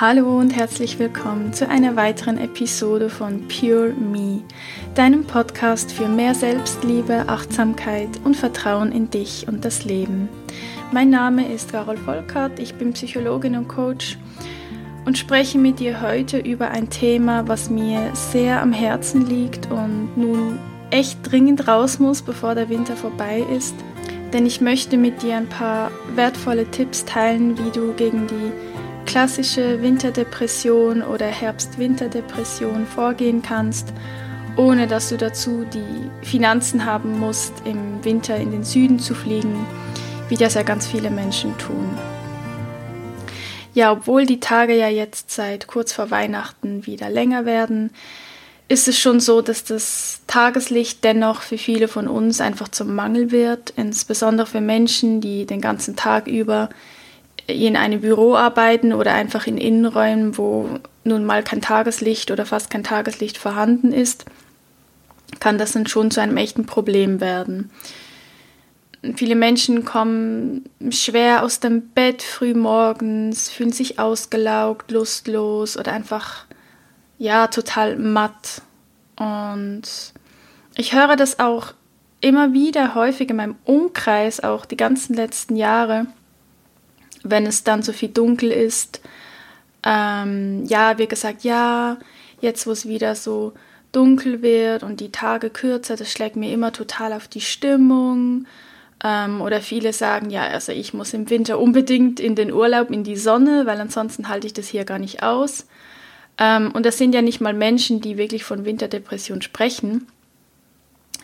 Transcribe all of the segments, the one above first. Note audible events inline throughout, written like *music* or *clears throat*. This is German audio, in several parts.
Hallo und herzlich willkommen zu einer weiteren Episode von Pure Me, deinem Podcast für mehr Selbstliebe, Achtsamkeit und Vertrauen in dich und das Leben. Mein Name ist Carol Volkert, ich bin Psychologin und Coach und spreche mit dir heute über ein Thema, was mir sehr am Herzen liegt und nun echt dringend raus muss, bevor der Winter vorbei ist. Denn ich möchte mit dir ein paar wertvolle Tipps teilen, wie du gegen die klassische Winterdepression oder Herbst-Winterdepression vorgehen kannst, ohne dass du dazu die Finanzen haben musst, im Winter in den Süden zu fliegen, wie das ja ganz viele Menschen tun. Ja, obwohl die Tage ja jetzt seit kurz vor Weihnachten wieder länger werden, ist es schon so, dass das Tageslicht dennoch für viele von uns einfach zum Mangel wird, insbesondere für Menschen, die den ganzen Tag über in einem Büro arbeiten oder einfach in Innenräumen, wo nun mal kein Tageslicht oder fast kein Tageslicht vorhanden ist, kann das dann schon zu einem echten Problem werden. Viele Menschen kommen schwer aus dem Bett früh morgens, fühlen sich ausgelaugt, lustlos oder einfach ja, total matt. Und ich höre das auch immer wieder häufig in meinem Umkreis, auch die ganzen letzten Jahre, wenn es dann so viel dunkel ist. Ähm, ja, wird gesagt, ja, jetzt wo es wieder so dunkel wird und die Tage kürzer, das schlägt mir immer total auf die Stimmung. Ähm, oder viele sagen, ja, also ich muss im Winter unbedingt in den Urlaub, in die Sonne, weil ansonsten halte ich das hier gar nicht aus. Ähm, und das sind ja nicht mal Menschen, die wirklich von Winterdepression sprechen.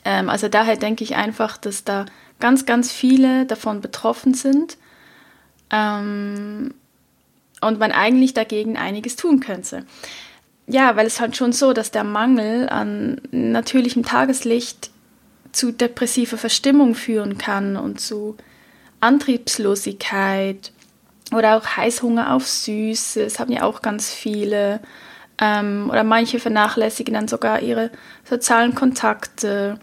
Ähm, also daher denke ich einfach, dass da ganz, ganz viele davon betroffen sind ähm, und man eigentlich dagegen einiges tun könnte. Ja, weil es halt schon so, dass der Mangel an natürlichem Tageslicht zu depressiver Verstimmung führen kann und zu Antriebslosigkeit oder auch Heißhunger auf Süßes, haben ja auch ganz viele. Ähm, oder manche vernachlässigen dann sogar ihre sozialen Kontakte.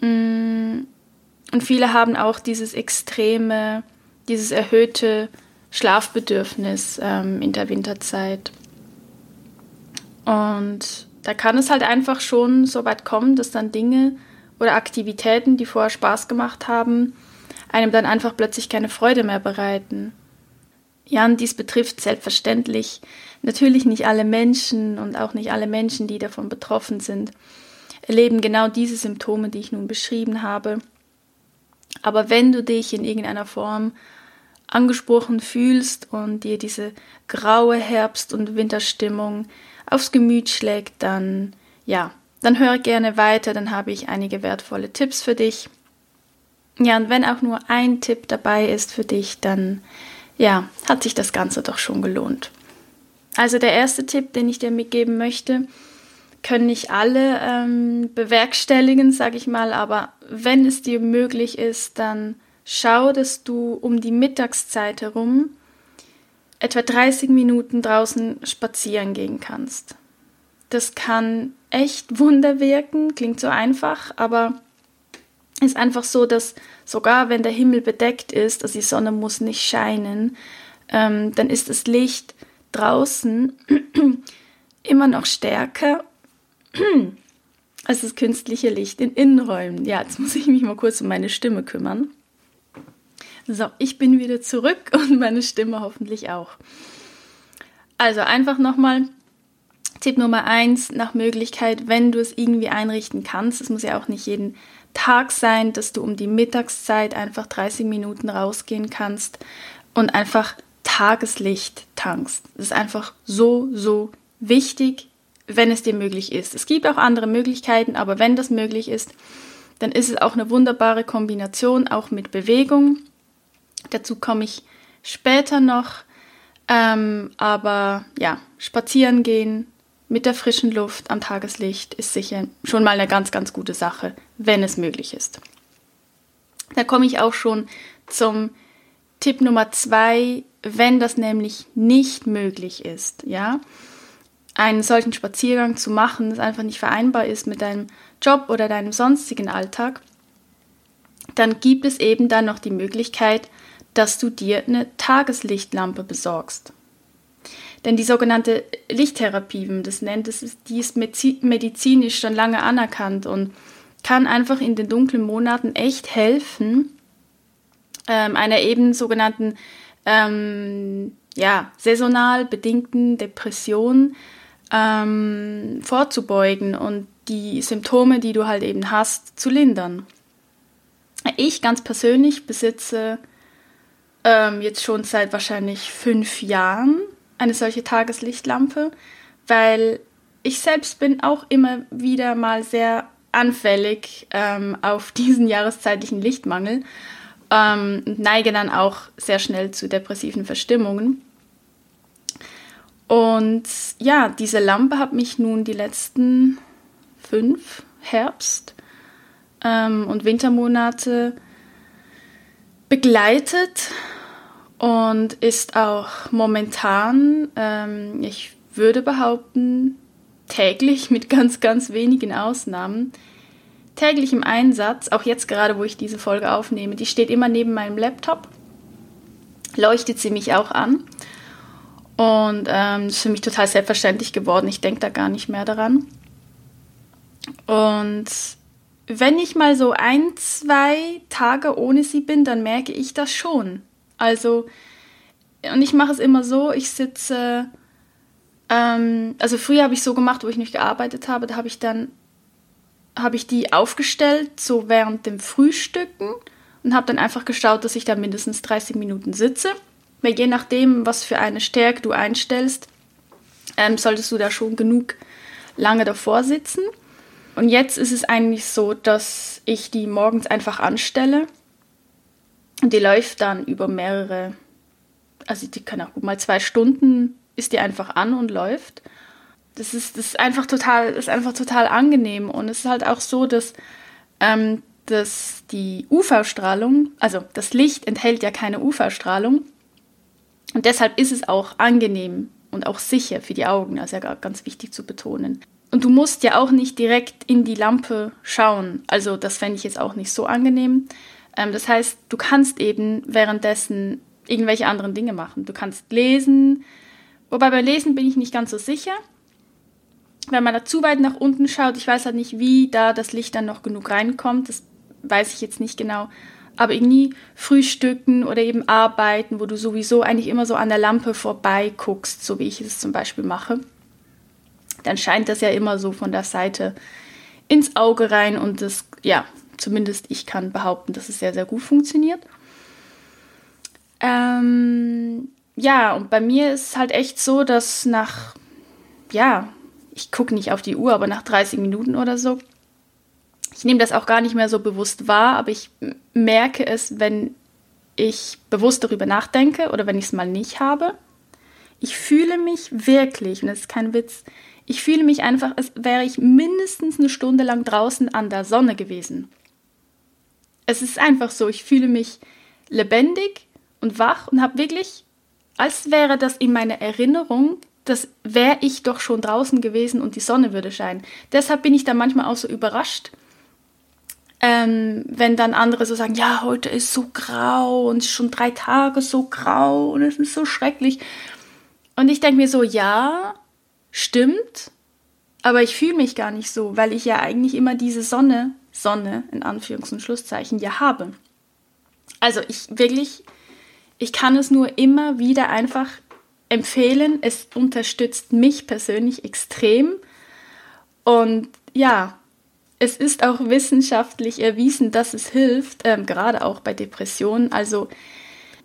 Mm, und viele haben auch dieses extreme, dieses erhöhte Schlafbedürfnis ähm, in der Winterzeit. Und da kann es halt einfach schon so weit kommen, dass dann Dinge oder Aktivitäten, die vorher Spaß gemacht haben, einem dann einfach plötzlich keine Freude mehr bereiten. Ja, und dies betrifft selbstverständlich natürlich nicht alle Menschen und auch nicht alle Menschen, die davon betroffen sind, erleben genau diese Symptome, die ich nun beschrieben habe. Aber wenn du dich in irgendeiner Form angesprochen fühlst und dir diese graue Herbst- und Winterstimmung aufs Gemüt schlägt, dann ja, dann hör gerne weiter, dann habe ich einige wertvolle Tipps für dich. Ja, und wenn auch nur ein Tipp dabei ist für dich, dann ja, hat sich das Ganze doch schon gelohnt. Also der erste Tipp, den ich dir mitgeben möchte, können nicht alle ähm, bewerkstelligen, sage ich mal, aber wenn es dir möglich ist, dann schau, dass du um die Mittagszeit herum etwa 30 Minuten draußen spazieren gehen kannst. Das kann echt *laughs* Wunder wirken, klingt so einfach, aber ist einfach so, dass sogar wenn der Himmel bedeckt ist, also die Sonne muss nicht scheinen, ähm, dann ist das Licht draußen *clears throat* immer noch stärker *clears throat* als das künstliche Licht in Innenräumen. Ja, jetzt muss ich mich mal kurz um meine Stimme kümmern. So, ich bin wieder zurück *laughs* und meine Stimme hoffentlich auch. Also einfach nochmal Tipp Nummer eins, nach Möglichkeit, wenn du es irgendwie einrichten kannst, es muss ja auch nicht jeden Tag sein, dass du um die Mittagszeit einfach 30 Minuten rausgehen kannst und einfach Tageslicht tankst. Das ist einfach so, so wichtig, wenn es dir möglich ist. Es gibt auch andere Möglichkeiten, aber wenn das möglich ist, dann ist es auch eine wunderbare Kombination, auch mit Bewegung. Dazu komme ich später noch. Ähm, aber ja, spazieren gehen, mit der frischen Luft am Tageslicht ist sicher schon mal eine ganz, ganz gute Sache, wenn es möglich ist. Da komme ich auch schon zum Tipp Nummer zwei, wenn das nämlich nicht möglich ist, ja, einen solchen Spaziergang zu machen, das einfach nicht vereinbar ist mit deinem Job oder deinem sonstigen Alltag, dann gibt es eben dann noch die Möglichkeit, dass du dir eine Tageslichtlampe besorgst. Denn die sogenannte Lichttherapie, wie man das nennt, das ist, die ist medizinisch schon lange anerkannt und kann einfach in den dunklen Monaten echt helfen, ähm, einer eben sogenannten ähm, ja, saisonal bedingten Depression ähm, vorzubeugen und die Symptome, die du halt eben hast, zu lindern. Ich ganz persönlich besitze ähm, jetzt schon seit wahrscheinlich fünf Jahren eine solche Tageslichtlampe, weil ich selbst bin auch immer wieder mal sehr anfällig ähm, auf *laughs* diesen jahreszeitlichen Lichtmangel ähm, und neige dann auch sehr schnell zu depressiven Verstimmungen. Und ja, diese Lampe hat mich nun die letzten fünf Herbst ähm, und Wintermonate begleitet und ist auch momentan, ähm, ich würde behaupten, täglich mit ganz, ganz wenigen Ausnahmen, täglich im Einsatz, auch jetzt gerade, wo ich diese Folge aufnehme. Die steht immer neben meinem Laptop, leuchtet sie mich auch an. Und ähm, ist für mich total selbstverständlich geworden. Ich denke da gar nicht mehr daran. Und wenn ich mal so ein, zwei Tage ohne sie bin, dann merke ich das schon. Also, und ich mache es immer so, ich sitze, ähm, also früher habe ich so gemacht, wo ich nicht gearbeitet habe, da habe ich dann, habe ich die aufgestellt, so während dem Frühstücken und habe dann einfach geschaut, dass ich da mindestens 30 Minuten sitze. Weil je nachdem, was für eine Stärke du einstellst, ähm, solltest du da schon genug lange davor sitzen. Und jetzt ist es eigentlich so, dass ich die morgens einfach anstelle. Und die läuft dann über mehrere, also die kann auch gut mal zwei Stunden, ist die einfach an und läuft. Das ist, das ist einfach total, ist einfach total angenehm. Und es ist halt auch so, dass, ähm, dass die UV-Strahlung, also das Licht enthält ja keine UV-Strahlung. Und deshalb ist es auch angenehm und auch sicher für die Augen, also ja ganz wichtig zu betonen. Und du musst ja auch nicht direkt in die Lampe schauen. Also das fände ich jetzt auch nicht so angenehm. Ähm, das heißt, du kannst eben währenddessen irgendwelche anderen Dinge machen. Du kannst lesen. Wobei bei Lesen bin ich nicht ganz so sicher. Wenn man da zu weit nach unten schaut, ich weiß halt nicht, wie da das Licht dann noch genug reinkommt. Das weiß ich jetzt nicht genau. Aber irgendwie frühstücken oder eben arbeiten, wo du sowieso eigentlich immer so an der Lampe vorbei guckst, so wie ich es zum Beispiel mache dann scheint das ja immer so von der Seite ins Auge rein und das, ja, zumindest ich kann behaupten, dass es sehr, sehr gut funktioniert. Ähm, ja, und bei mir ist es halt echt so, dass nach, ja, ich gucke nicht auf die Uhr, aber nach 30 Minuten oder so, ich nehme das auch gar nicht mehr so bewusst wahr, aber ich merke es, wenn ich bewusst darüber nachdenke oder wenn ich es mal nicht habe. Ich fühle mich wirklich, und das ist kein Witz, ich fühle mich einfach, als wäre ich mindestens eine Stunde lang draußen an der Sonne gewesen. Es ist einfach so, ich fühle mich lebendig und wach und habe wirklich, als wäre das in meiner Erinnerung, das wäre ich doch schon draußen gewesen und die Sonne würde scheinen. Deshalb bin ich da manchmal auch so überrascht, ähm, wenn dann andere so sagen, ja, heute ist so grau und schon drei Tage so grau und es ist so schrecklich. Und ich denke mir so, ja, stimmt, aber ich fühle mich gar nicht so, weil ich ja eigentlich immer diese Sonne, Sonne in Anführungs- und Schlusszeichen ja habe. Also ich wirklich, ich kann es nur immer wieder einfach empfehlen. Es unterstützt mich persönlich extrem. Und ja, es ist auch wissenschaftlich erwiesen, dass es hilft, ähm, gerade auch bei Depressionen. Also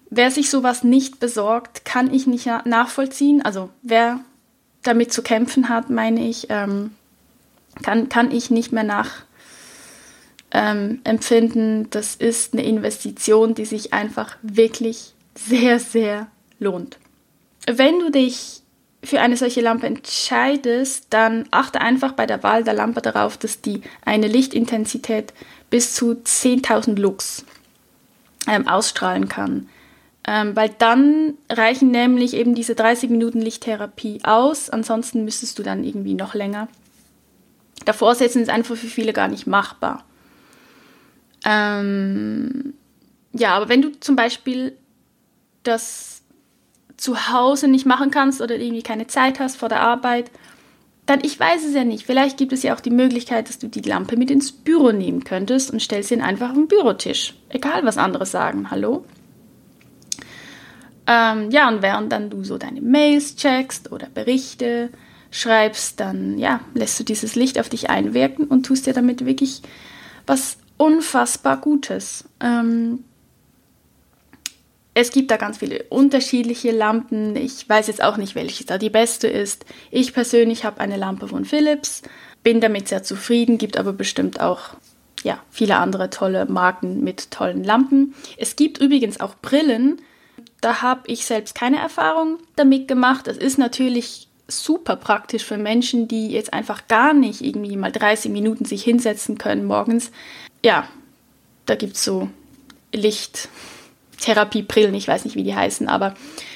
wer sich sowas nicht besorgt, kann ich nicht nachvollziehen. Also wer damit zu kämpfen hat, meine ich, ähm, kann, kann ich nicht mehr nach ähm, empfinden. Das ist eine Investition, die sich einfach wirklich sehr, sehr lohnt. Wenn du dich für eine solche Lampe entscheidest, dann achte einfach bei der Wahl der Lampe darauf, dass die eine Lichtintensität bis zu 10.000 Lux ähm, ausstrahlen kann. Ähm, weil dann reichen nämlich eben diese 30 Minuten Lichttherapie aus. Ansonsten müsstest du dann irgendwie noch länger. Davor setzen ist einfach für viele gar nicht machbar. Ähm, ja, aber wenn du zum Beispiel das zu Hause nicht machen kannst oder irgendwie keine Zeit hast vor der Arbeit, dann ich weiß es ja nicht. Vielleicht gibt es ja auch die Möglichkeit, dass du die Lampe mit ins Büro nehmen könntest und stellst ihn einfach auf den Bürotisch. Egal, was andere sagen. Hallo? Ähm, ja, und während dann du so deine Mails checkst oder Berichte schreibst, dann ja, lässt du dieses Licht auf dich einwirken und tust dir damit wirklich was unfassbar Gutes. Ähm, es gibt da ganz viele unterschiedliche Lampen. Ich weiß jetzt auch nicht, welche da die beste ist. Ich persönlich habe eine Lampe von Philips, bin damit sehr zufrieden, gibt aber bestimmt auch ja, viele andere tolle Marken mit tollen Lampen. Es gibt übrigens auch Brillen. Da habe ich selbst keine Erfahrung damit gemacht. Es ist natürlich super praktisch für Menschen, die jetzt einfach gar nicht irgendwie mal 30 Minuten sich hinsetzen können morgens. Ja, da gibt es so Licht. Therapiebrillen, ich weiß nicht, wie die heißen, aber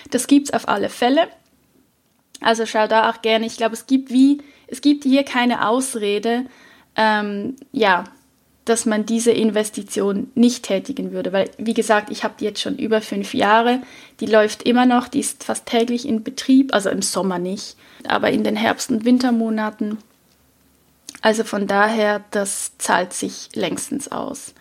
das gibt es auf alle Fälle. Also schau da auch gerne. Ich glaube, es gibt wie, es gibt hier keine Ausrede, ähm, ja, dass man diese Investition nicht tätigen würde. Weil, wie gesagt, ich habe die jetzt schon über fünf Jahre. Die läuft immer noch, die ist fast täglich in Betrieb, also im Sommer nicht, aber in den Herbst- und Wintermonaten. Also von daher, das zahlt sich längstens aus.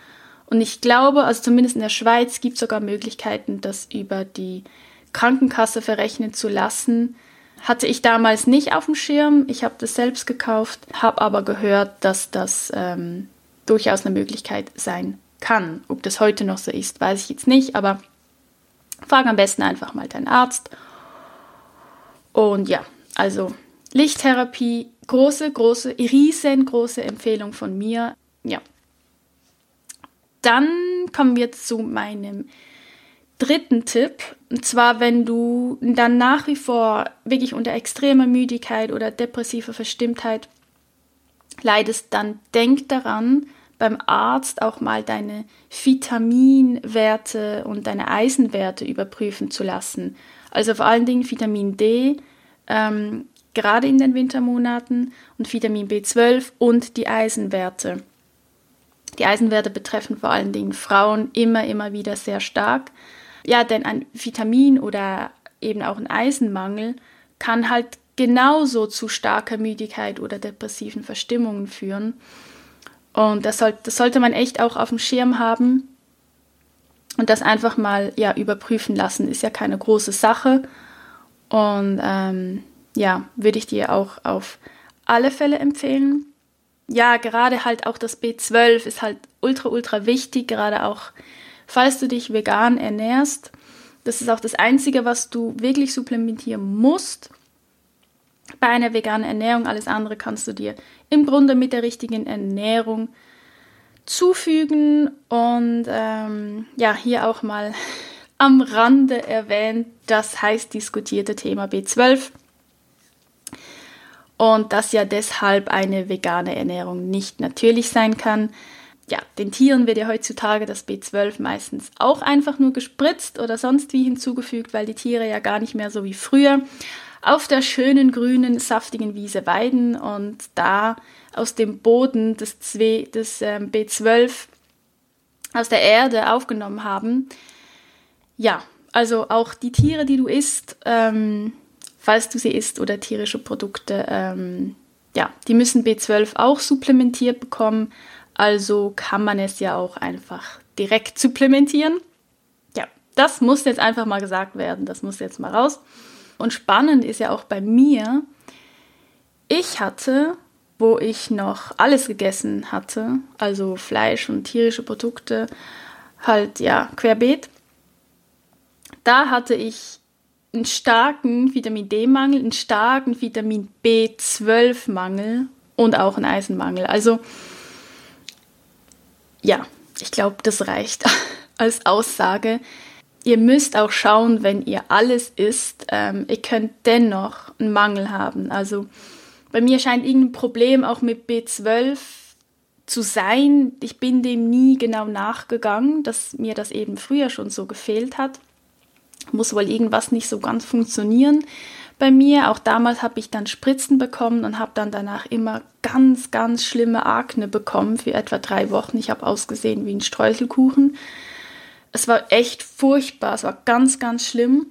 Und ich glaube, also zumindest in der Schweiz gibt es sogar Möglichkeiten, das über die Krankenkasse verrechnen zu lassen. Hatte ich damals nicht auf dem Schirm. Ich habe das selbst gekauft, habe aber gehört, dass das ähm, durchaus eine Möglichkeit sein kann. Ob das heute noch so ist, weiß ich jetzt nicht, aber frag am besten einfach mal deinen Arzt. Und ja, also Lichttherapie, große, große, riesengroße Empfehlung von mir. Ja, dann kommen wir zu meinem dritten Tipp. Und zwar, wenn du dann nach wie vor wirklich unter extremer Müdigkeit oder depressiver Verstimmtheit leidest, dann denk daran, beim Arzt auch mal deine Vitaminwerte und deine Eisenwerte überprüfen zu lassen. Also vor allen Dingen Vitamin D, ähm, gerade in den Wintermonaten, und Vitamin B12 und die Eisenwerte. Die Eisenwerte betreffen vor allen Dingen Frauen immer, immer wieder sehr stark. Ja, denn ein Vitamin oder eben auch ein Eisenmangel kann halt genauso zu starker Müdigkeit oder depressiven Verstimmungen führen. Und das, soll, das sollte man echt auch auf dem Schirm haben und das einfach mal ja, überprüfen lassen. Ist ja keine große Sache. Und ähm, ja, würde ich dir auch auf alle Fälle empfehlen ja, gerade halt auch das B12 ist halt ultra, ultra wichtig, gerade auch falls du dich vegan ernährst. Das ist auch das Einzige, was du wirklich supplementieren musst. Bei einer veganen Ernährung, alles andere kannst du dir im Grunde mit der richtigen Ernährung zufügen. Und ähm, ja, hier auch mal *laughs* am Rande erwähnt, das heiß diskutierte Thema B12 und dass ja deshalb eine vegane Ernährung nicht natürlich sein kann. Ja, den Tieren wird ja heutzutage das B12 meistens auch einfach nur gespritzt oder sonst wie hinzugefügt, weil die Tiere ja gar nicht mehr so wie früher auf der schönen grünen, saftigen Wiese weiden und da aus dem Boden des, des ähm, B12 aus der Erde aufgenommen haben. Ja, also auch die Tiere, die du isst, ähm, falls du sie isst oder tierische Produkte, ähm, ja, die müssen B12 auch supplementiert bekommen. Also kann man es ja auch einfach direkt supplementieren. Ja, das muss jetzt einfach mal gesagt werden. Das muss jetzt mal raus. Und spannend ist ja auch bei mir, ich hatte, wo ich noch alles gegessen hatte, also Fleisch und tierische Produkte, halt ja querbeet, da hatte ich einen starken Vitamin D-Mangel, einen starken Vitamin B12-Mangel und auch einen Eisenmangel. Also ja, ich glaube, das reicht *laughs* als Aussage. Ihr müsst auch schauen, wenn ihr alles isst, ähm, ihr könnt dennoch einen Mangel haben. Also bei mir scheint irgendein Problem auch mit B12 zu sein. Ich bin dem nie genau nachgegangen, dass mir das eben früher schon so gefehlt hat muss wohl irgendwas nicht so ganz funktionieren bei mir. Auch damals habe ich dann Spritzen bekommen und habe dann danach immer ganz, ganz schlimme Akne bekommen für etwa drei Wochen. Ich habe ausgesehen wie ein Streuselkuchen. Es war echt furchtbar, es war ganz, ganz schlimm.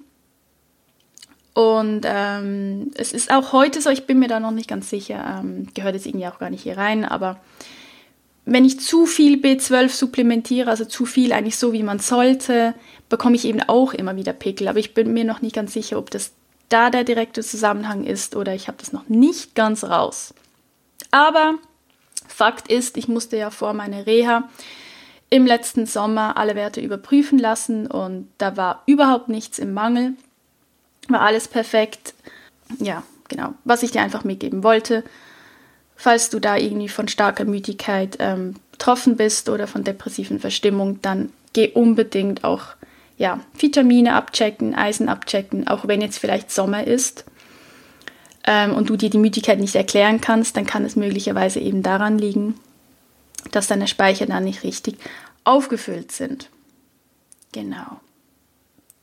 Und ähm, es ist auch heute so, ich bin mir da noch nicht ganz sicher, ähm, gehört jetzt irgendwie auch gar nicht hier rein, aber wenn ich zu viel B12 supplementiere, also zu viel eigentlich so, wie man sollte, bekomme ich eben auch immer wieder Pickel. Aber ich bin mir noch nicht ganz sicher, ob das da der direkte Zusammenhang ist oder ich habe das noch nicht ganz raus. Aber Fakt ist, ich musste ja vor meiner Reha im letzten Sommer alle Werte überprüfen lassen und da war überhaupt nichts im Mangel. War alles perfekt. Ja, genau. Was ich dir einfach mitgeben wollte, falls du da irgendwie von starker Müdigkeit ähm, betroffen bist oder von depressiven Verstimmung, dann geh unbedingt auch ja, Vitamine abchecken, Eisen abchecken, auch wenn jetzt vielleicht Sommer ist ähm, und du dir die Müdigkeit nicht erklären kannst, dann kann es möglicherweise eben daran liegen, dass deine Speicher dann nicht richtig aufgefüllt sind. Genau.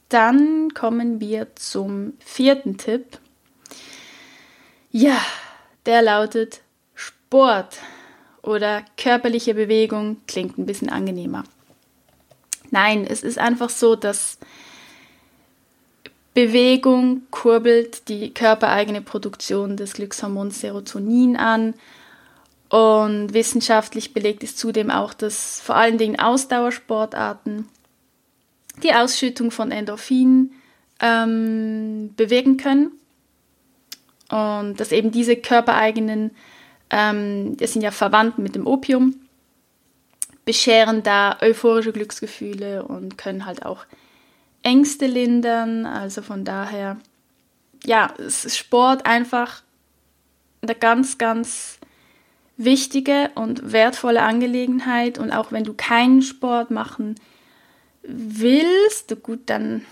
Dann kommen wir zum vierten Tipp. Ja, der lautet Sport oder körperliche Bewegung klingt ein bisschen angenehmer. Nein, es ist einfach so, dass Bewegung kurbelt die körpereigene Produktion des Glückshormons Serotonin an. Und wissenschaftlich belegt ist zudem auch, dass vor allen Dingen Ausdauersportarten die Ausschüttung von Endorphin ähm, bewirken können. Und dass eben diese körpereigenen, ähm, das sind ja verwandt mit dem Opium, bescheren da euphorische Glücksgefühle und können halt auch Ängste lindern. Also von daher, ja, es ist Sport einfach eine ganz, ganz wichtige und wertvolle Angelegenheit. Und auch wenn du keinen Sport machen willst, gut, dann,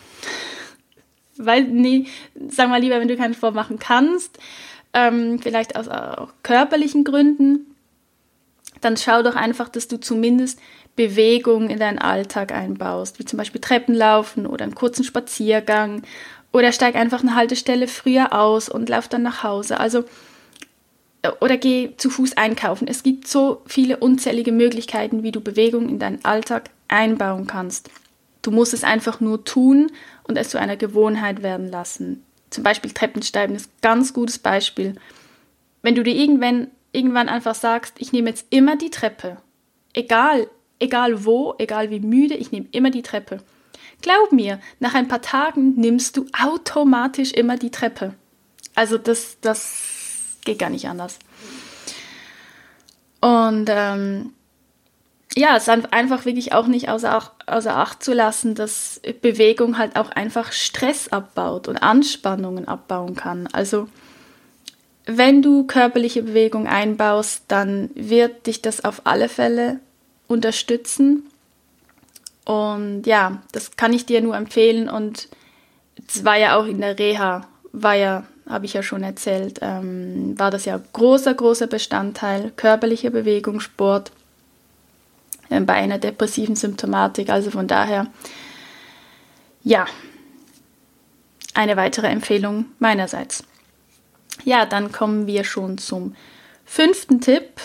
*laughs* weil, nee, sag mal lieber, wenn du keinen Sport machen kannst, ähm, vielleicht aus auch körperlichen Gründen, dann schau doch einfach, dass du zumindest Bewegung in deinen Alltag einbaust, wie zum Beispiel Treppenlaufen oder einen kurzen Spaziergang oder steig einfach eine Haltestelle früher aus und lauf dann nach Hause. Also oder geh zu Fuß einkaufen. Es gibt so viele unzählige Möglichkeiten, wie du Bewegung in deinen Alltag einbauen kannst. Du musst es einfach nur tun und es zu einer Gewohnheit werden lassen. Zum Beispiel Treppensteigen ist ein ganz gutes Beispiel. Wenn du dir irgendwann, irgendwann einfach sagst, ich nehme jetzt immer die Treppe, egal Egal wo, egal wie müde, ich nehme immer die Treppe. Glaub mir, nach ein paar Tagen nimmst du automatisch immer die Treppe. Also das, das geht gar nicht anders. Und ähm, ja, es ist einfach wirklich auch nicht außer, außer Acht zu lassen, dass Bewegung halt auch einfach Stress abbaut und Anspannungen abbauen kann. Also wenn du körperliche Bewegung einbaust, dann wird dich das auf alle Fälle unterstützen. Und ja, das kann ich dir nur empfehlen. Und es war ja auch in der Reha, war ja, habe ich ja schon erzählt, ähm, war das ja großer, großer Bestandteil, körperliche Bewegung, Sport äh, bei einer depressiven Symptomatik. Also von daher, ja, eine weitere Empfehlung meinerseits. Ja, dann kommen wir schon zum fünften Tipp.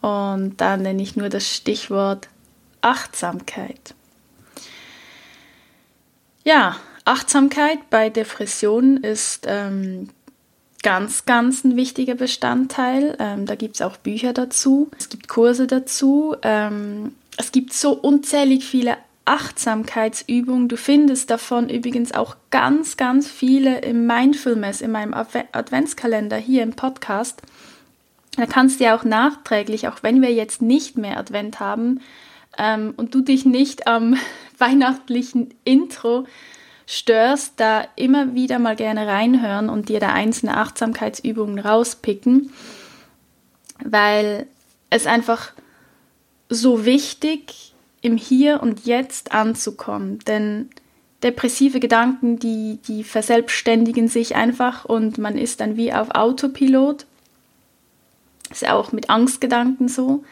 Und da nenne ich nur das Stichwort Achtsamkeit. Ja, Achtsamkeit bei Depressionen ist ähm, ganz, ganz ein wichtiger Bestandteil. Ähm, da gibt es auch Bücher dazu, es gibt Kurse dazu. Ähm, es gibt so unzählig viele Achtsamkeitsübungen. Du findest davon übrigens auch ganz, ganz viele im Mindfulness, in meinem Adventskalender hier im Podcast. Da kannst du ja auch nachträglich, auch wenn wir jetzt nicht mehr Advent haben ähm, und du dich nicht am *laughs* weihnachtlichen Intro störst, da immer wieder mal gerne reinhören und dir da einzelne Achtsamkeitsübungen rauspicken, weil es einfach so wichtig im Hier und Jetzt anzukommen, denn depressive Gedanken, die, die verselbstständigen sich einfach und man ist dann wie auf Autopilot ist ja auch mit Angstgedanken so.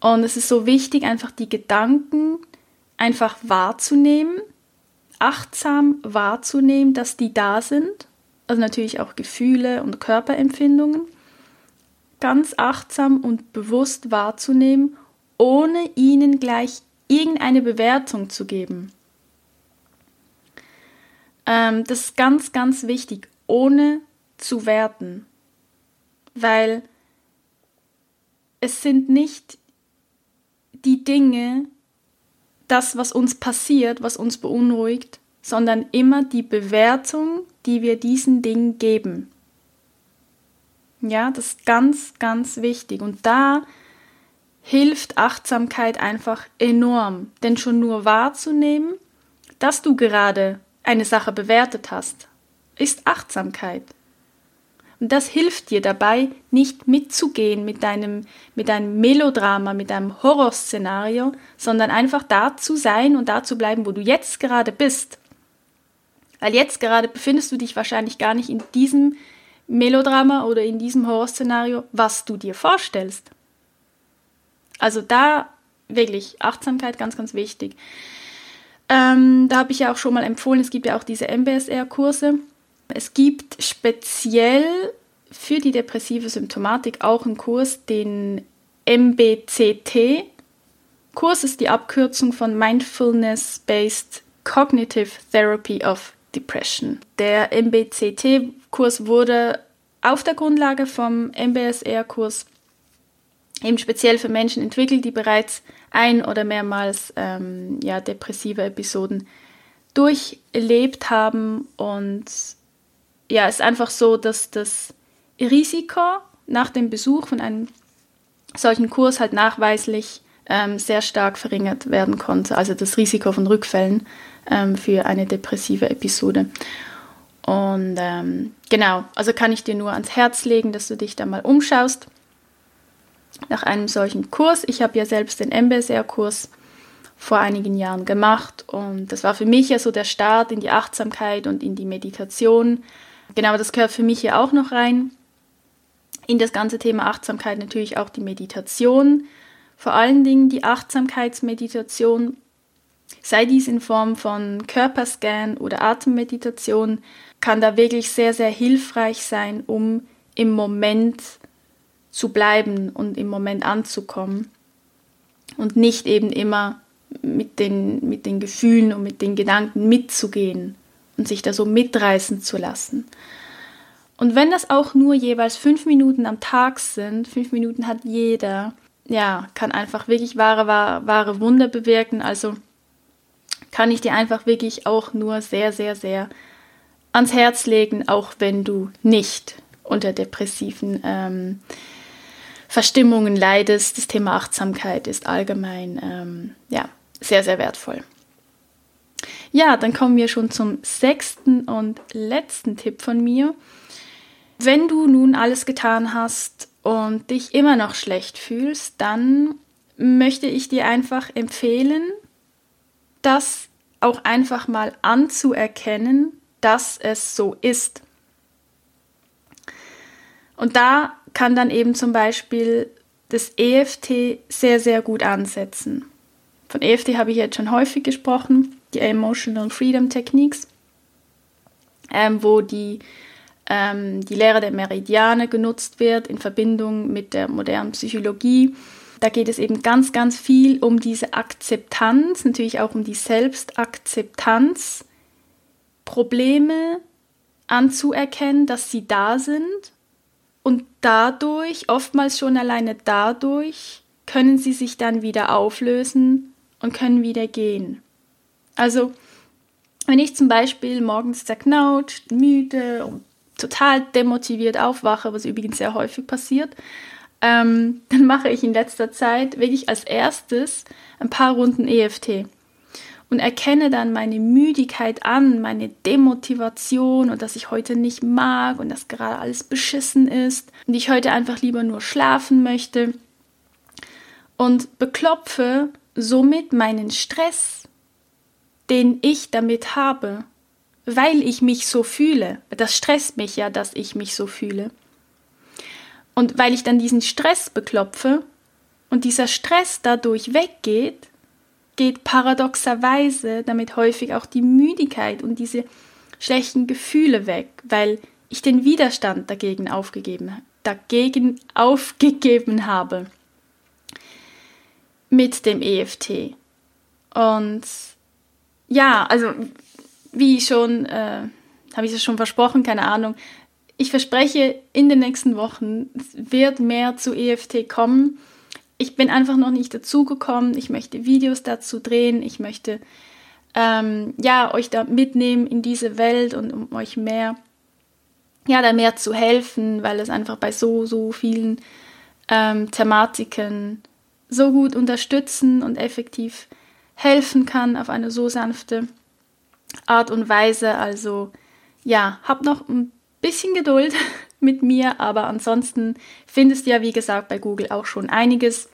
Und es ist so wichtig, einfach die Gedanken einfach wahrzunehmen, achtsam wahrzunehmen, dass die da sind. Also natürlich auch Gefühle und Körperempfindungen. Ganz achtsam und bewusst wahrzunehmen, ohne ihnen gleich irgendeine Bewertung zu geben. Ähm, das ist ganz, ganz wichtig, ohne zu werten. Weil es sind nicht die Dinge, das, was uns passiert, was uns beunruhigt, sondern immer die Bewertung, die wir diesen Dingen geben. Ja, das ist ganz, ganz wichtig. Und da hilft Achtsamkeit einfach enorm. Denn schon nur wahrzunehmen, dass du gerade eine Sache bewertet hast, ist Achtsamkeit. Und das hilft dir dabei, nicht mitzugehen mit deinem, mit deinem Melodrama, mit deinem Horrorszenario, sondern einfach da zu sein und da zu bleiben, wo du jetzt gerade bist. Weil jetzt gerade befindest du dich wahrscheinlich gar nicht in diesem Melodrama oder in diesem Horrorszenario, was du dir vorstellst. Also da wirklich Achtsamkeit ganz, ganz wichtig. Ähm, da habe ich ja auch schon mal empfohlen, es gibt ja auch diese MBSR-Kurse. Es gibt speziell für die depressive Symptomatik auch einen Kurs, den MBCT. Kurs ist die Abkürzung von Mindfulness-Based Cognitive Therapy of Depression. Der MBCT-Kurs wurde auf der Grundlage vom MBSR-Kurs eben speziell für Menschen entwickelt, die bereits ein oder mehrmals ähm, ja, depressive Episoden durchlebt haben. Und ja, ist einfach so, dass das Risiko nach dem Besuch von einem solchen Kurs halt nachweislich ähm, sehr stark verringert werden konnte. Also das Risiko von Rückfällen ähm, für eine depressive Episode. Und ähm, genau, also kann ich dir nur ans Herz legen, dass du dich da mal umschaust nach einem solchen Kurs. Ich habe ja selbst den MBSR-Kurs vor einigen Jahren gemacht und das war für mich ja so der Start in die Achtsamkeit und in die Meditation. Genau, das gehört für mich ja auch noch rein. In das ganze Thema Achtsamkeit natürlich auch die Meditation. Vor allen Dingen die Achtsamkeitsmeditation, sei dies in Form von Körperscan oder Atemmeditation, kann da wirklich sehr, sehr hilfreich sein, um im Moment zu bleiben und im Moment anzukommen und nicht eben immer mit den, mit den Gefühlen und mit den Gedanken mitzugehen und sich da so mitreißen zu lassen. Und wenn das auch nur jeweils fünf Minuten am Tag sind, fünf Minuten hat jeder, ja, kann einfach wirklich wahre, wahre, wahre Wunder bewirken. Also kann ich dir einfach wirklich auch nur sehr, sehr, sehr ans Herz legen, auch wenn du nicht unter depressiven ähm, Verstimmungen leidest. Das Thema Achtsamkeit ist allgemein ähm, ja, sehr, sehr wertvoll. Ja, dann kommen wir schon zum sechsten und letzten Tipp von mir. Wenn du nun alles getan hast und dich immer noch schlecht fühlst, dann möchte ich dir einfach empfehlen, das auch einfach mal anzuerkennen, dass es so ist. Und da kann dann eben zum Beispiel das EFT sehr, sehr gut ansetzen. Von EFT habe ich jetzt schon häufig gesprochen, die Emotional Freedom Techniques, ähm, wo die, ähm, die Lehre der Meridiane genutzt wird in Verbindung mit der modernen Psychologie. Da geht es eben ganz, ganz viel um diese Akzeptanz, natürlich auch um die Selbstakzeptanz, Probleme anzuerkennen, dass sie da sind und dadurch, oftmals schon alleine dadurch, können sie sich dann wieder auflösen und können wieder gehen. Also, wenn ich zum Beispiel morgens zerknautscht, müde und total demotiviert aufwache, was übrigens sehr häufig passiert, ähm, *laughs* dann mache ich in letzter Zeit wirklich als erstes ein paar Runden EFT und erkenne dann meine Müdigkeit an, meine Demotivation und dass ich heute nicht mag und dass gerade alles beschissen ist und ich heute einfach lieber nur schlafen möchte und beklopfe somit meinen Stress, den ich damit habe, weil ich mich so fühle. Das stresst mich ja, dass ich mich so fühle. Und weil ich dann diesen Stress beklopfe und dieser Stress dadurch weggeht, geht paradoxerweise damit häufig auch die Müdigkeit und diese schlechten Gefühle weg, weil ich den Widerstand dagegen aufgegeben, dagegen aufgegeben habe mit dem EFT. Und ja, also wie schon, äh, habe ich es schon versprochen, keine Ahnung. Ich verspreche, in den nächsten Wochen wird mehr zu EFT kommen. Ich bin einfach noch nicht dazugekommen. Ich möchte Videos dazu drehen. Ich möchte ähm, ja, euch da mitnehmen in diese Welt und um euch mehr, ja, da mehr zu helfen, weil es einfach bei so, so vielen ähm, Thematiken so gut unterstützen und effektiv helfen kann auf eine so sanfte Art und Weise. Also ja, habt noch ein bisschen Geduld *laughs* mit mir, aber ansonsten findest du ja, wie gesagt, bei Google auch schon einiges.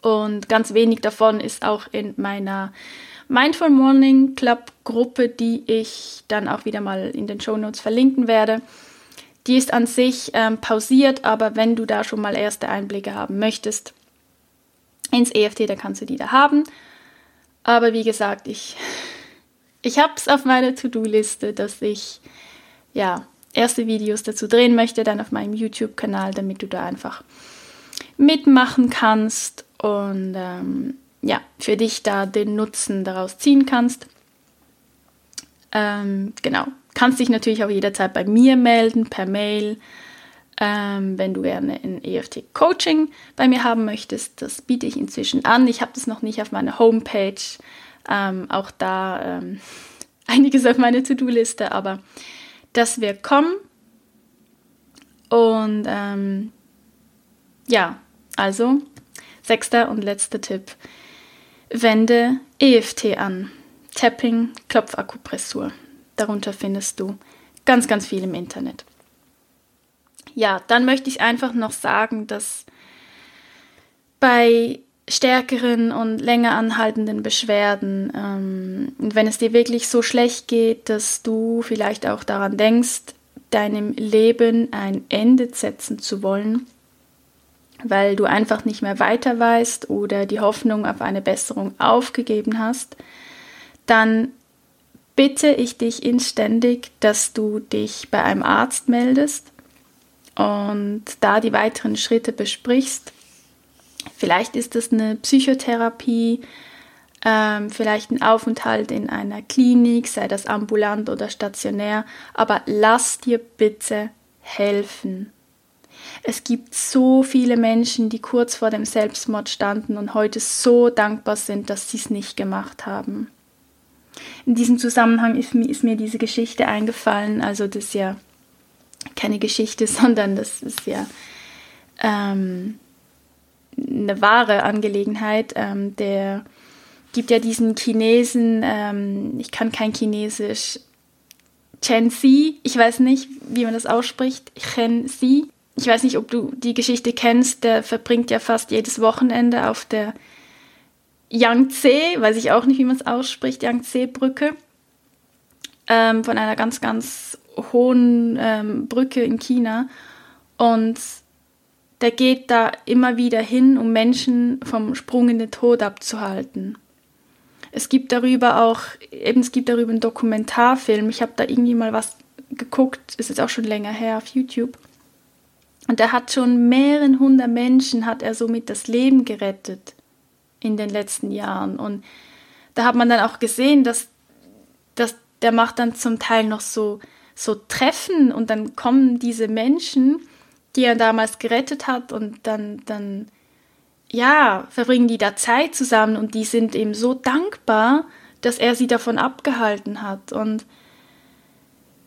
Und ganz wenig davon ist auch in meiner Mindful Morning Club Gruppe, die ich dann auch wieder mal in den Show Notes verlinken werde. Die ist an sich ähm, pausiert, aber wenn du da schon mal erste Einblicke haben möchtest ins EFT, dann kannst du die da haben. Aber wie gesagt, ich, *laughs* ich habe es auf meiner To-Do-Liste, dass ich ja erste Videos dazu drehen möchte, dann auf meinem YouTube-Kanal, damit du da einfach mitmachen kannst und ähm, ja, für dich da den Nutzen daraus ziehen kannst. Ähm, genau. Kannst dich natürlich auch jederzeit bei mir melden, per Mail, ähm, wenn du gerne ein EFT-Coaching bei mir haben möchtest. Das biete ich inzwischen an. Ich habe das noch nicht auf meiner Homepage. Ähm, auch da ähm, *laughs* einiges auf meiner To-Do-Liste, aber das wird kommen. Und ähm, ja, also sechster und letzter Tipp. Wende EFT an. Tapping, Klopfakupressur. Darunter findest du ganz, ganz viel im Internet. Ja, dann möchte ich einfach noch sagen, dass bei stärkeren und länger anhaltenden Beschwerden, ähm, wenn es dir wirklich so schlecht geht, dass du vielleicht auch daran denkst, deinem Leben ein Ende setzen zu wollen, weil du einfach nicht mehr weiter weißt oder die Hoffnung auf eine Besserung aufgegeben hast, dann bitte ich dich inständig, dass du dich bei einem Arzt meldest und da die weiteren Schritte besprichst. Vielleicht ist es eine Psychotherapie, ähm, vielleicht ein Aufenthalt in einer Klinik, sei das ambulant oder stationär, aber lass dir bitte helfen. Es gibt so viele Menschen, die kurz vor dem Selbstmord standen und heute so dankbar sind, dass sie es nicht gemacht haben. In diesem Zusammenhang ist mir, diese Geschichte eingefallen. Also das ja keine Geschichte, *laughs* sondern das ist ja ähm, eine wahre Angelegenheit. Ähm, der gibt ja diesen Chinesen, ähm, ich kann kein Chinesisch, Chen Xi, ich weiß nicht, wie man das ausspricht, Chen Xi, ich weiß nicht, ob du die Geschichte kennst, der verbringt ja fast jedes Wochenende auf der Yangtze, weiß ich auch nicht, wie man es ausspricht, Yangtze-Brücke, ähm, von einer ganz, ganz hohen ähm, Brücke in China. Und der geht da immer wieder hin, um Menschen vom Sprung in den Tod abzuhalten. Es gibt darüber auch, eben es gibt darüber einen Dokumentarfilm. Ich habe da irgendwie mal was geguckt, ist jetzt auch schon länger her auf YouTube. Und er hat schon mehreren hundert Menschen, hat er somit das Leben gerettet in den letzten Jahren. Und da hat man dann auch gesehen, dass, dass der macht dann zum Teil noch so, so Treffen und dann kommen diese Menschen, die er damals gerettet hat und dann, dann, ja, verbringen die da Zeit zusammen und die sind eben so dankbar, dass er sie davon abgehalten hat. Und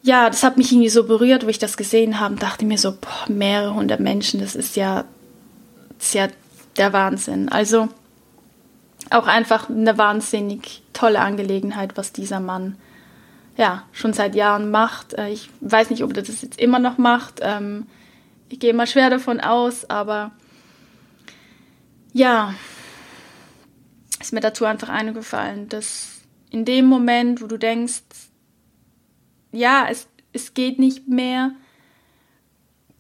ja, das hat mich irgendwie so berührt, wo ich das gesehen habe, dachte mir so, boah, mehrere hundert Menschen, das ist ja, das ist ja der Wahnsinn. Also auch einfach eine wahnsinnig tolle Angelegenheit, was dieser Mann ja schon seit Jahren macht. Äh, ich weiß nicht, ob er das jetzt immer noch macht. Ähm, ich gehe mal schwer davon aus, aber ja, ist mir dazu einfach eingefallen, dass in dem Moment, wo du denkst, ja, es, es geht nicht mehr.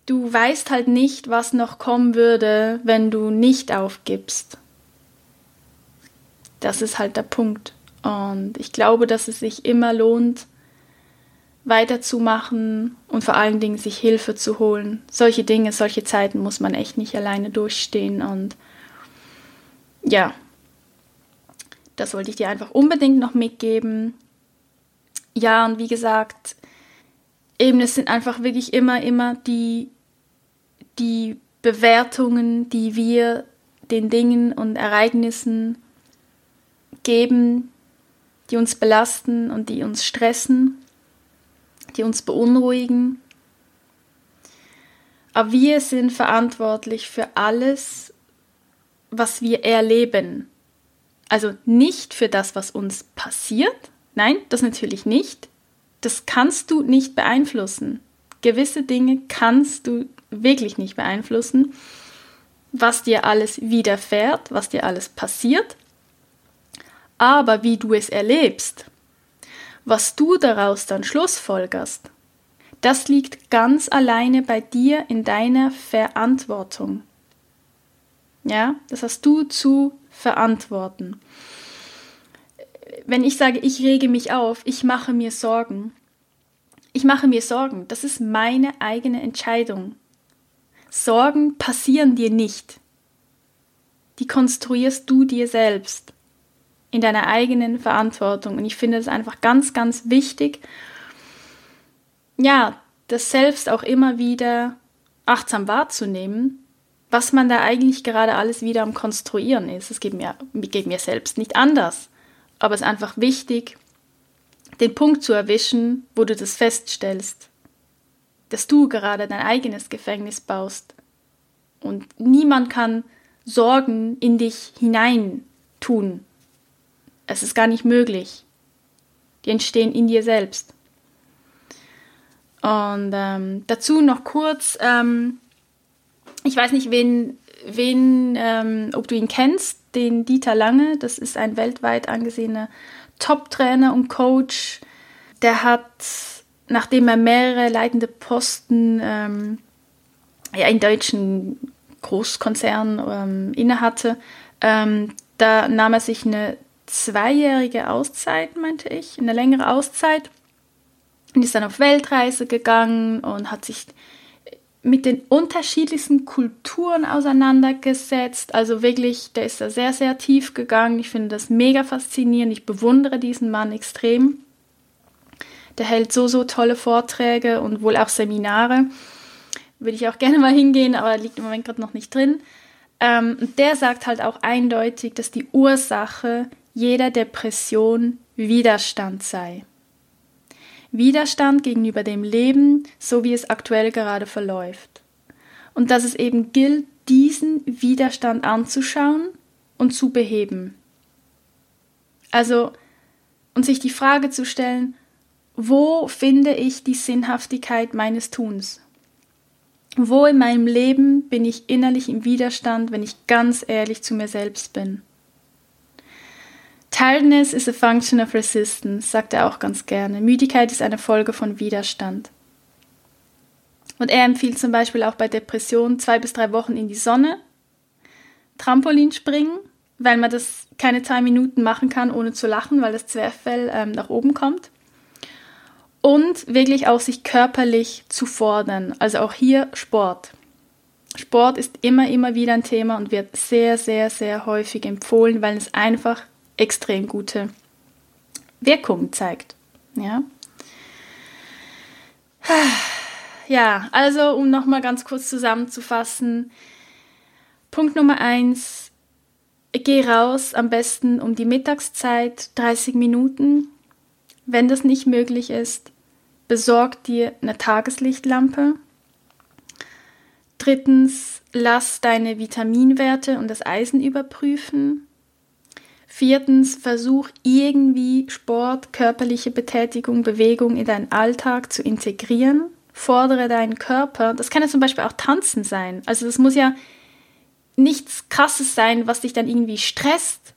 Du weißt halt nicht, was noch kommen würde, wenn du nicht aufgibst. Das ist halt der Punkt. Und ich glaube, dass es sich immer lohnt, weiterzumachen und vor allen Dingen sich Hilfe zu holen. Solche Dinge, solche Zeiten muss man echt nicht alleine durchstehen. Und ja, das wollte ich dir einfach unbedingt noch mitgeben. ja, und wie gesagt, eben es sind einfach wirklich immer, immer die, die Bewertungen, die wir den Dingen und Ereignissen geben, die uns belasten und die uns stressen, die uns beunruhigen. Aber wir sind verantwortlich für alles, was wir erleben. Also nicht für das, was uns passiert. Nein, das natürlich nicht. Das kannst du nicht beeinflussen. Gewisse Dinge kannst du wirklich nicht beeinflussen. Was dir alles widerfährt, was dir alles passiert. Aber wie du es erlebst, was du daraus dann schlussfolgerst, das liegt ganz alleine bei dir in deiner Verantwortung. Ja, das hast du zu verantworten. Wenn ich sage, ich rege mich auf, ich mache mir Sorgen, ich mache mir Sorgen, das ist meine eigene Entscheidung. Sorgen passieren dir nicht. Die konstruierst du dir selbst in deiner eigenen Verantwortung. Und ich finde es einfach ganz, ganz wichtig, ja, das selbst auch immer wieder achtsam wahrzunehmen, was man da eigentlich gerade alles wieder am Konstruieren ist. Es geht mir, geht mir selbst nicht anders. Aber es ist einfach wichtig, den Punkt zu erwischen, wo du das feststellst, dass du gerade dein eigenes Gefängnis baust. Und niemand kann Sorgen in dich hinein tun. Es ist gar nicht möglich. Die entstehen in dir selbst. Und ähm, dazu noch kurz, ähm, ich weiß nicht, wen, wen ähm, ob du ihn kennst, den Dieter Lange. Das ist ein weltweit angesehener Top-Trainer und Coach. Der hat, nachdem er mehrere leitende Posten ähm, ja, in deutschen Großkonzernen ähm, innehatte, ähm, da nahm er sich eine zweijährige Auszeit, meinte ich, eine längere Auszeit und ist dann auf Weltreise gegangen und hat sich mit den unterschiedlichsten Kulturen auseinandergesetzt. Also wirklich, der ist da sehr, sehr tief gegangen. Ich finde das mega faszinierend. Ich bewundere diesen Mann extrem. Der hält so, so tolle Vorträge und wohl auch Seminare. Würde ich auch gerne mal hingehen, aber liegt im Moment gerade noch nicht drin. Ähm, der sagt halt auch eindeutig, dass die Ursache jeder Depression Widerstand sei. Widerstand gegenüber dem Leben, so wie es aktuell gerade verläuft. Und dass es eben gilt, diesen Widerstand anzuschauen und zu beheben. Also, und sich die Frage zu stellen, wo finde ich die Sinnhaftigkeit meines Tuns? Wo in meinem Leben bin ich innerlich im Widerstand, wenn ich ganz ehrlich zu mir selbst bin? Tiredness is a function of resistance, sagt er auch ganz gerne. Müdigkeit ist eine Folge von Widerstand. Und er empfiehlt zum Beispiel auch bei Depressionen zwei bis drei Wochen in die Sonne, Trampolin springen, weil man das keine zwei Minuten machen kann, ohne zu lachen, weil das Zwerchfell ähm, nach oben kommt. Und wirklich auch sich körperlich zu fordern. Also auch hier Sport. Sport ist immer, immer wieder ein Thema und wird sehr, sehr, sehr häufig empfohlen, weil es einfach extrem gute Wirkung zeigt. Ja, ja also um nochmal ganz kurz zusammenzufassen. Punkt Nummer eins, geh raus, am besten um die Mittagszeit, 30 Minuten. Wenn das nicht möglich ist, besorg dir eine Tageslichtlampe. Drittens, lass deine Vitaminwerte und das Eisen überprüfen. Viertens, versuch irgendwie Sport, körperliche Betätigung, Bewegung in deinen Alltag zu integrieren. Fordere deinen Körper. Das kann ja zum Beispiel auch Tanzen sein. Also das muss ja nichts Krasses sein, was dich dann irgendwie stresst.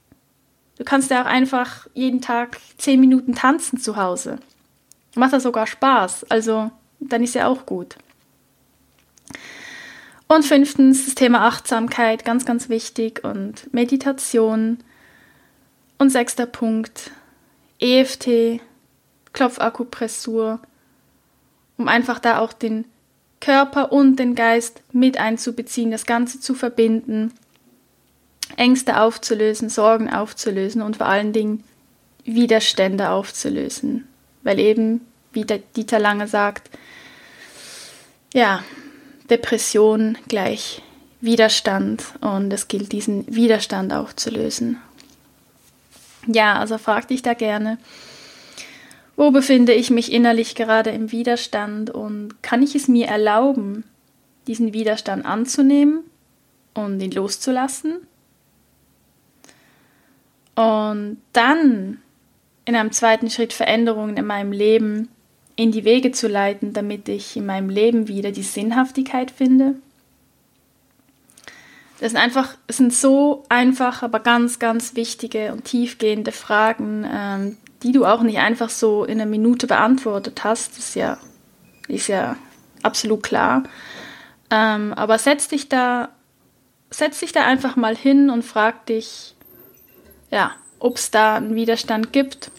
Du kannst ja auch einfach jeden Tag zehn Minuten tanzen zu Hause. Macht das sogar Spaß. Also dann ist ja auch gut. Und fünftens, das Thema Achtsamkeit, ganz, ganz wichtig. Und Meditation und sechster Punkt, EFT, Klopfakupressur, um einfach da auch den Körper und den Geist mit einzubeziehen, das Ganze zu verbinden, Ängste aufzulösen, Sorgen aufzulösen und vor allen Dingen Widerstände aufzulösen. Weil eben, wie der Dieter Lange sagt, ja, Depression gleich Widerstand und es gilt, diesen Widerstand auch zu lösen. Ja, also frag dich da gerne, wo befinde ich mich innerlich gerade im Widerstand und kann ich es mir erlauben, diesen Widerstand anzunehmen und ihn loszulassen? Und dann in einem zweiten Schritt Veränderungen in meinem Leben in die Wege zu leiten, damit ich in meinem Leben wieder die Sinnhaftigkeit finde. Das sind einfach, es sind so einfach, aber ganz, ganz wichtige und tiefgehende Fragen, ähm, die du auch nicht einfach so in einer Minute beantwortet hast. Das ist ja, ist ja absolut klar. Ähm, aber setz dich da, setz dich da einfach mal hin und frag dich, ja, ob es da einen Widerstand gibt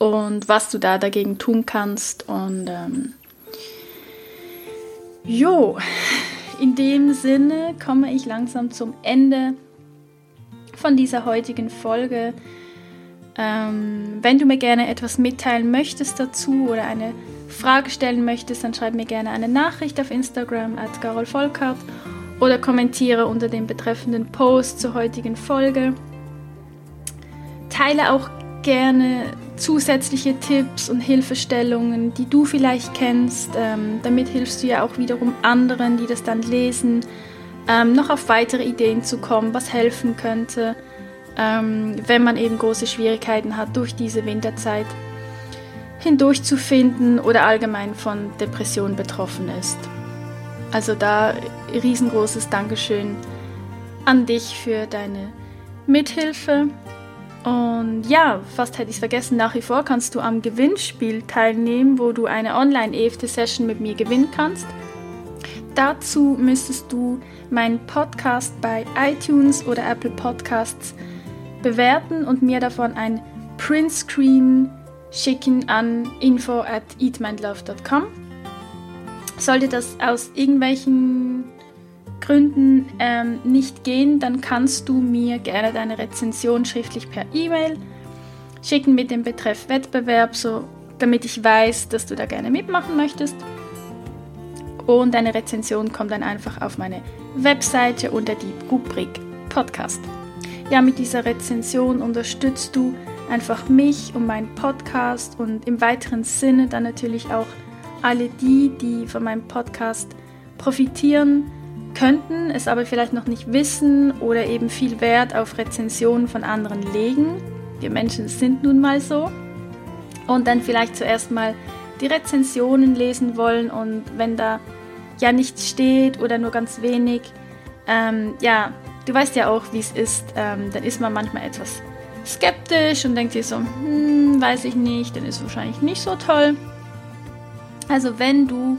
und was du da dagegen tun kannst. Und ähm, jo, in dem Sinne komme ich langsam zum Ende von dieser heutigen Folge. Ähm, wenn du mir gerne etwas mitteilen möchtest dazu oder eine Frage stellen möchtest, dann schreib mir gerne eine Nachricht auf Instagram at Volkart oder kommentiere unter dem betreffenden Post zur heutigen Folge. Teile auch gerne zusätzliche Tipps und Hilfestellungen, die du vielleicht kennst. Ähm, damit hilfst du ja auch wiederum anderen, die das dann lesen, ähm, noch auf weitere Ideen zu kommen, was helfen könnte, ähm, wenn man eben große Schwierigkeiten hat, durch diese Winterzeit hindurchzufinden oder allgemein von Depressionen betroffen ist. Also da riesengroßes Dankeschön an dich für deine Mithilfe und ja, fast hätte ich es vergessen, nach wie vor kannst du am Gewinnspiel teilnehmen, wo du eine Online-EFT-Session mit mir gewinnen kannst. Dazu müsstest du meinen Podcast bei iTunes oder Apple Podcasts bewerten und mir davon ein Printscreen schicken an info at eatmindlove.com. Sollte das aus irgendwelchen Gründen ähm, nicht gehen, dann kannst du mir gerne deine Rezension schriftlich per E-Mail schicken mit dem Betreff Wettbewerb, so damit ich weiß, dass du da gerne mitmachen möchtest. Und deine Rezension kommt dann einfach auf meine Webseite unter die Rubrik Podcast. Ja, mit dieser Rezension unterstützt du einfach mich und meinen Podcast und im weiteren Sinne dann natürlich auch alle die, die von meinem Podcast profitieren könnten es aber vielleicht noch nicht wissen oder eben viel Wert auf Rezensionen von anderen legen. Wir Menschen sind nun mal so. Und dann vielleicht zuerst mal die Rezensionen lesen wollen und wenn da ja nichts steht oder nur ganz wenig, ähm, ja, du weißt ja auch, wie es ist, ähm, dann ist man manchmal etwas skeptisch und denkt sich so, hm, weiß ich nicht, dann ist es wahrscheinlich nicht so toll. Also wenn du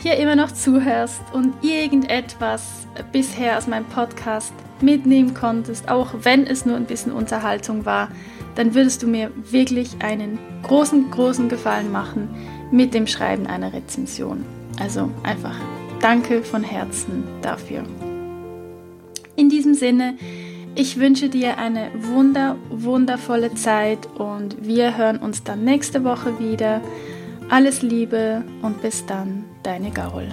hier immer noch zuhörst und irgendetwas bisher aus meinem Podcast mitnehmen konntest, auch wenn es nur ein bisschen Unterhaltung war, dann würdest du mir wirklich einen großen, großen Gefallen machen mit dem Schreiben einer Rezension. Also einfach danke von Herzen dafür. In diesem Sinne, ich wünsche dir eine wunder, wundervolle Zeit und wir hören uns dann nächste Woche wieder. Alles Liebe und bis dann, deine Gaul.